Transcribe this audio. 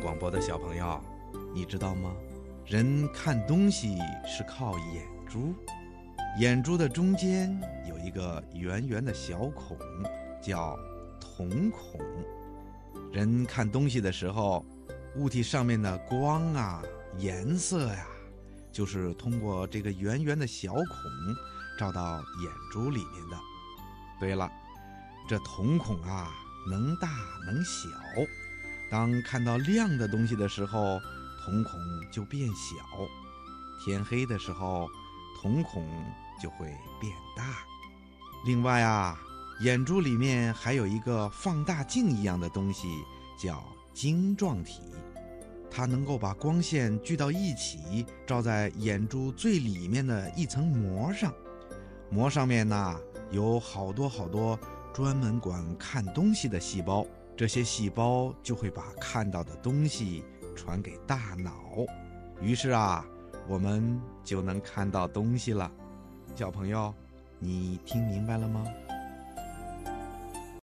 广播的小朋友，你知道吗？人看东西是靠眼珠，眼珠的中间有一个圆圆的小孔，叫瞳孔。人看东西的时候，物体上面的光啊、颜色呀，就是通过这个圆圆的小孔照到眼珠里面的。对了，这瞳孔啊，能大能小。当看到亮的东西的时候，瞳孔就变小；天黑的时候，瞳孔就会变大。另外啊，眼珠里面还有一个放大镜一样的东西，叫晶状体，它能够把光线聚到一起，照在眼珠最里面的一层膜上。膜上面呢，有好多好多专门管看东西的细胞。这些细胞就会把看到的东西传给大脑，于是啊，我们就能看到东西了。小朋友，你听明白了吗？